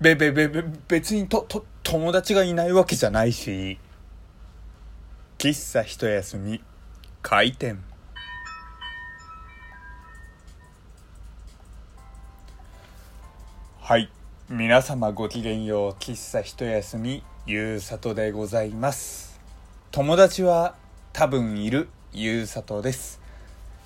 べべべべ別にとと友達がいないわけじゃないし。喫茶一休み。開店。はい。皆様ごきげんよう。喫茶一休み。ゆうさとでございます。友達は多分いる。ゆうさとです。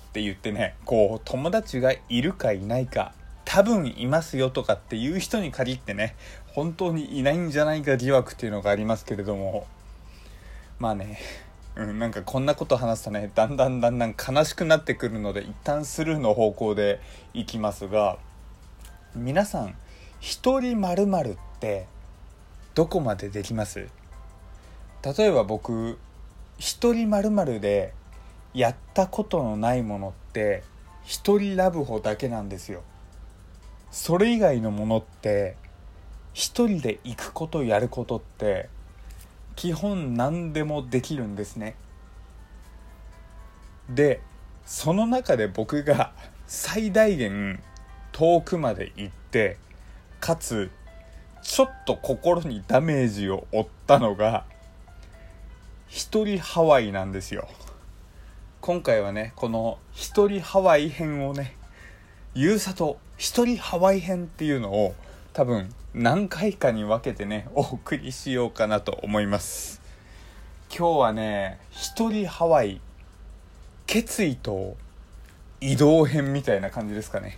って言ってね。こう友達がいるかいないか。多分いますよとかっていう人に限ってね本当にいないんじゃないか疑惑っていうのがありますけれども。まあねうん、なんかこんなこと話すとねだんだんだんだん悲しくなってくるので一旦スルーの方向でいきますが皆さん一人まるってどこまでできます？例えば僕一人まるでやったことのないものって一人ラブホだけなんですよ。それ以外のものって一人で行くことやることって基本何でもできるんですね。でその中で僕が最大限遠くまで行ってかつちょっと心にダメージを負ったのが一人ハワイなんですよ。今回はねこの一人ハワイ編をねゆうさと一人ハワイ編っていうのを多分何回かに分けてね お送りしようかなと思います。今日はね一人ハワイ決意と移動編みたいな感じですかね。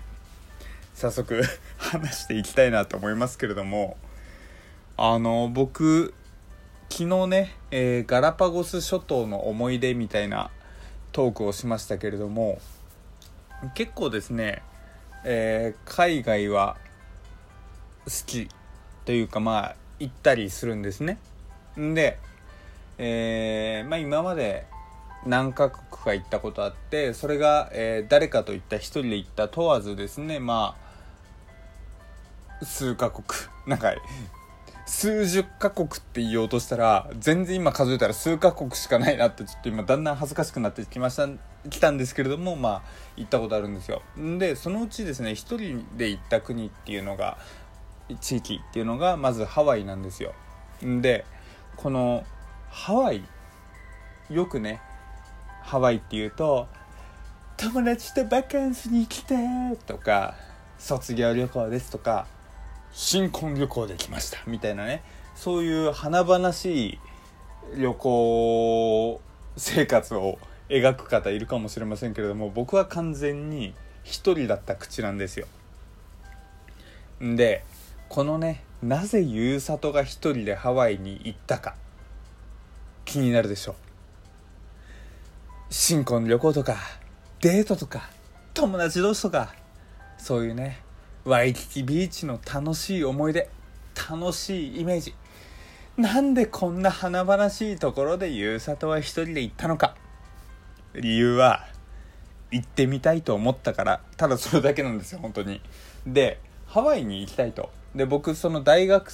早速 話していきたいなと思いますけれども。あの僕昨日ね、えー、ガラパゴス諸島の思い出みたいなトークをしましたけれども結構ですね、えー、海外は好きというかまあ行ったりするんですね。で、えー、まあ今まで何カ国か行ったことあってそれが、えー、誰かと行った一人で行った問わずですねまあ数カ国。なんか数十カ国って言おうとしたら全然今数えたら数カ国しかないなってちょっと今だんだん恥ずかしくなってきました来たんですけれどもまあ行ったことあるんですよ。でそのうちですね一人で行った国っていうのが地域っていうのがまずハワイなんですよ。でこのハワイよくねハワイっていうと友達とバカンスに来てとか卒業旅行ですとか新婚旅行で来ました。みたいなね。そういう華々しい旅行生活を描く方いるかもしれませんけれども僕は完全に一人だった口なんですよ。でこのねなぜゆうさとが一人でハワイに行ったか気になるでしょう。新婚旅行とかデートとか友達同士とかそういうねワイキキビーチの楽しい思い出楽しいイメージ。なんでこんな華々しいところでゆうさとは一人で行ったのか。理由は行ってみたいと思ったから。ただそれだけなんですよ本当に。でハワイに行きたいと。で僕その大学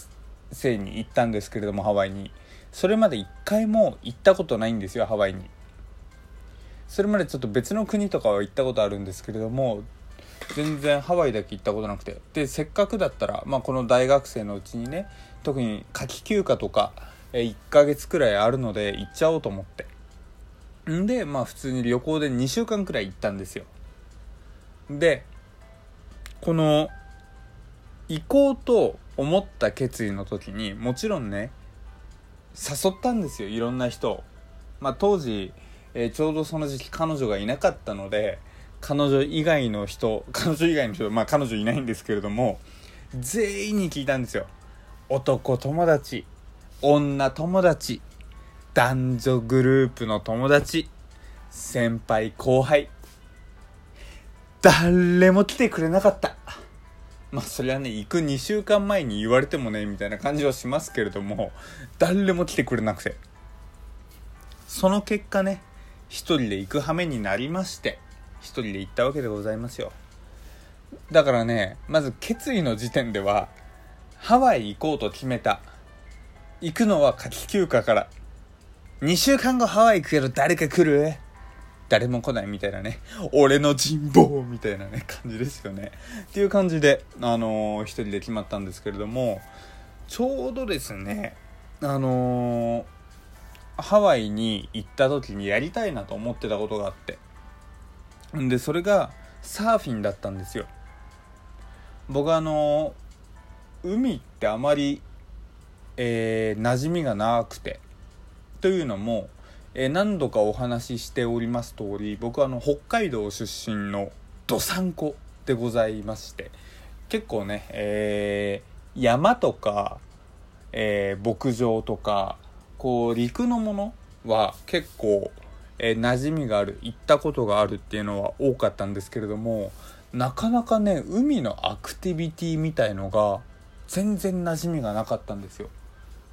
生に行ったんですけれどもハワイに。それまで一回も行ったことないんですよハワイに。それまでちょっと別の国とかは行ったことあるんですけれども全然ハワイだけ行ったことなくて。でせっかくだったら、まあ、この大学生のうちにね特に夏季休暇とか1ヶ月くらいあるので行っちゃおうと思って。んでまあ普通に旅行で2週間くらい行ったんですよ。でこの行こうと思った決意の時にもちろんね誘ったんですよいろんな人まあ当時、えー、ちょうどその時期彼女がいなかったので彼女以外の人彼女以外の人まあ彼女いないんですけれども全員に聞いたんですよ。男友達女友達男女グループの友達先輩後輩誰も来てくれなかった。まあそれはね行く2週間前に言われてもねみたいな感じはしますけれども誰も来てくれなくて。その結果ね一人で行く羽目になりまして一人で行ったわけでございますよ。だからねまず決意の時点ではハワイ行こうと決めた。行くのは夏季休暇から。2週間後ハワイ行くけど誰か来る？誰も来ないみたいなね。俺の人望みたいなね感じですよね。っていう感じであのー、一人で決まったんですけれどもちょうどですねあのー、ハワイに行った時にやりたいなと思ってたことがあって。でそれがサーフィンだったんですよ。僕あの、海ってあまりえー、馴染みがなくてというのも、えー、何度かお話ししております通り僕はあの北海道出身のどさんこでございまして結構ね、えー、山とか、えー、牧場とかこう陸のものは結構、えー、馴染みがある行ったことがあるっていうのは多かったんですけれどもなかなかね海のアクティビティみたいのが全然馴染みがなかったんですよ。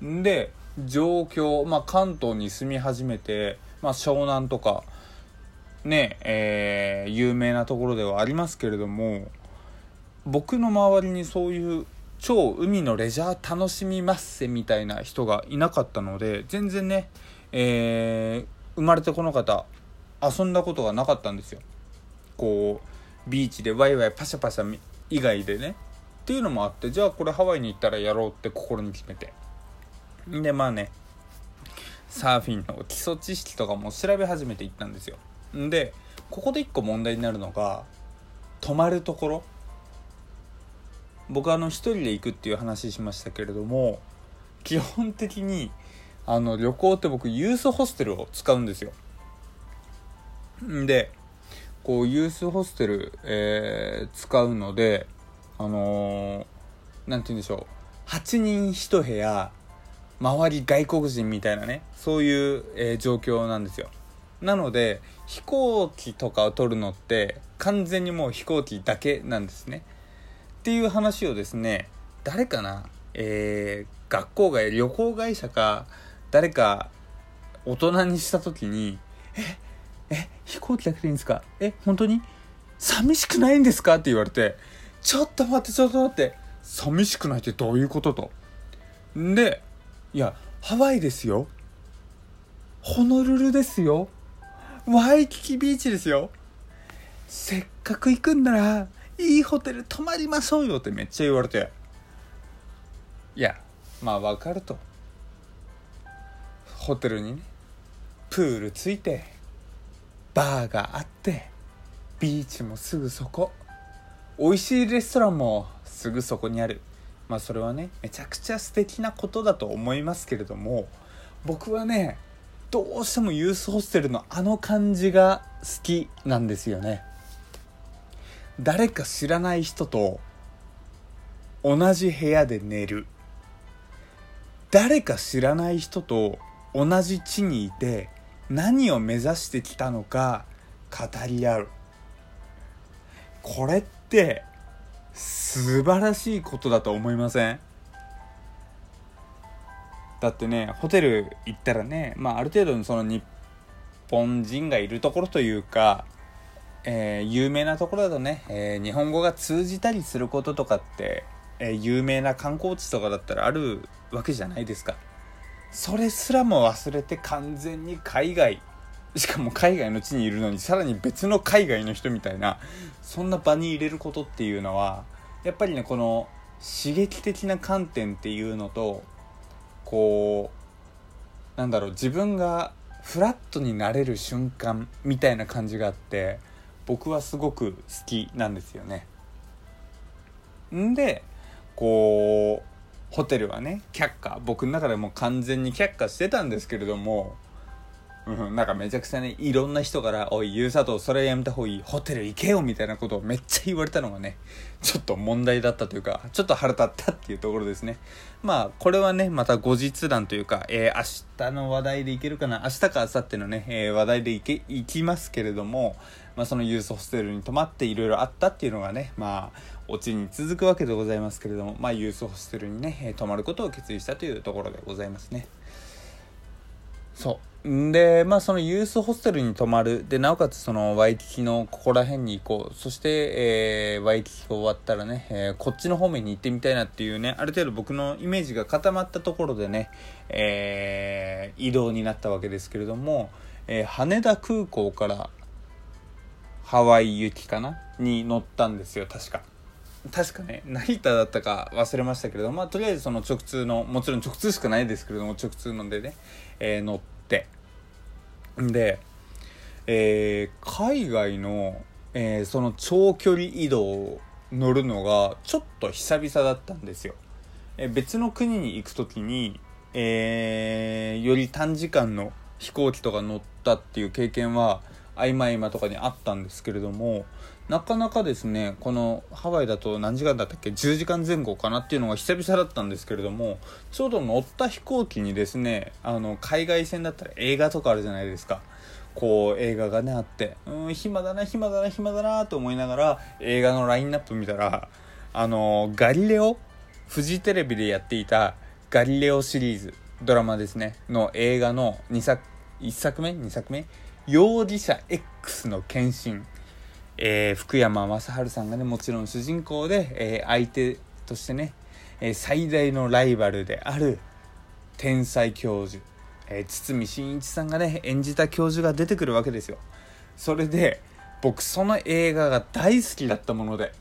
で上京、まあ、関東に住み始めて、まあ、湘南とかねえー、有名なところではありますけれども僕の周りにそういう超海のレジャー楽しみますせみたいな人がいなかったので全然ね、えー、生まれてこの方遊んだことがなかったんですよ。こうビーチでワイワイパシャパシャ以外でね。っていうのもあってじゃあこれハワイに行ったらやろうって心に決めて。でまあねサーフィンの基礎知識とかも調べ始めていったんですよ。でここで一個問題になるのが泊まるところ。僕あの一人で行くっていう話しましたけれども基本的にあの旅行って僕ユースホステルを使うんですよ。でこうユースホステル、えー、使うのであの何、ー、て言うんでしょう。8人1部屋周り外国人みたいなねそういう、えー、状況なんですよ。なので飛行機とかを取るのって完全にもう飛行機だけなんですね。っていう話をですね誰かなえー、学校外旅行会社か誰か大人にした時に「ええ飛行機だけでいいんですか？え本当に？寂しくないんですか?」って言われて「ちょっと待ってちょっと待って。寂しくないってどういうこと?」と。でいやハワイですよ。ホノルルですよ。ワイキキビーチですよ。せっかく行くんならいいホテル泊まりましょうよってめっちゃ言われて。いやまあわかると。ホテルにねプールついてバーがあってビーチもすぐそこ美味しいレストランもすぐそこにある。まあそれはねめちゃくちゃ素敵なことだと思いますけれども僕はねどうしてもユースホステルのあの感じが好きなんですよね。誰か知らない人と同じ部屋で寝る。誰か知らない人と同じ地にいて何を目指してきたのか語り合う。これって素晴らしいことだと思いません？だってねホテル行ったらね、まあ、ある程度のその日本人がいるところというか、えー、有名なところだとね、えー、日本語が通じたりすることとかって、えー、有名な観光地とかだったらあるわけじゃないですか。それすらも忘れて完全に海外しかも海外の地にいるのにさらに別の海外の人みたいなそんな場に入れることっていうのはやっぱりねこの刺激的な観点っていうのとこうなんだろう自分がフラットになれる瞬間みたいな感じがあって僕はすごく好きなんですよね。んでこうホテルはね却下。僕の中でも完全に却下してたんですけれどもうん、なんかめちゃくちゃね、いろんな人から、おい、ゆうさと、それやめた方がいい、ホテル行けよみたいなことをめっちゃ言われたのがね、ちょっと問題だったというか、ちょっと腹立ったっていうところですね。まあ、これはね、また後日談というか、えー、明日の話題でいけるかな、明日か明後日のね、えー、話題でいけ、いきますけれども、まあ、そのユースホステルに泊まっていろいろあったっていうのがね、まあ、オチに続くわけでございますけれども、まあ、ユースホステルにね、泊まることを決意したというところでございますね。そう。でまあそのユースホステルに泊まるでなおかつそのワイキキのここら辺に行こうそして、えー、ワイキキが終わったらね、えー、こっちの方面に行ってみたいなっていうねある程度僕のイメージが固まったところでね、えー、移動になったわけですけれども、え羽田空港からハワイ行きかな？に乗ったんですよ確か確かね成田だったか忘れましたけれどまあとりあえずその直通のもちろん直通しかないですけれども直通のでね、えー、乗って。で、えー、海外の、えー、その長距離移動乗るのがちょっと久々だったんですよ、え、別の国に行く時に、え、より短時間の飛行機とか乗ったっていう経験は合間合間とかにあったんですけれどもなかなかですねこのハワイだと何時間だったっけ10時間前後かなっていうのが久々だったんですけれどもちょうど乗った飛行機にですねあの海外線だったら映画とかあるじゃないですか。こう映画がねあってうん暇だな暇だな暇だなと思いながら映画のラインナップ見たらあのガリレオフジテレビでやっていたガリレオシリーズドラマですねの映画の2作1作目？2作目？容疑者 X の献身えー、福山雅治さんがねもちろん主人公で、えー、相手としてね、えー、最大のライバルである天才教授、え堤真一さんがね演じた教授が出てくるわけですよ。それで僕その映画が大好きだったもので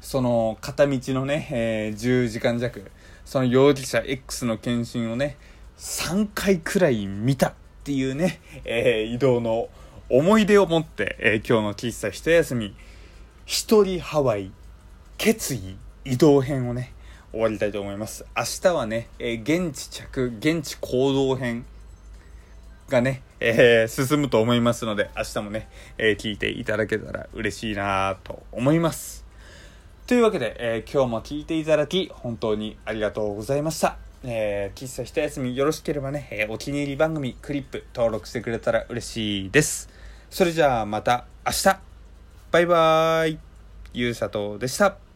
その片道のね、え10時間弱その容疑者 X の検診をね3回くらい見たっていうね、え移動の思い出を持って、えー、今日の喫茶一休み、一人ハワイ、決意、移動編をね、終わりたいと思います。明日はね、えー、現地着、現地行動編がね、えー、進むと思いますので、明日もね、え聞いていただけたら嬉しいなと思います。というわけで、え今日も聞いていただき、本当にありがとうございました。えー、喫茶一休みよろしければね、えー、お気に入り番組クリップ登録してくれたら嬉しいです。それじゃあまた明日バイバーイゆうさとでした。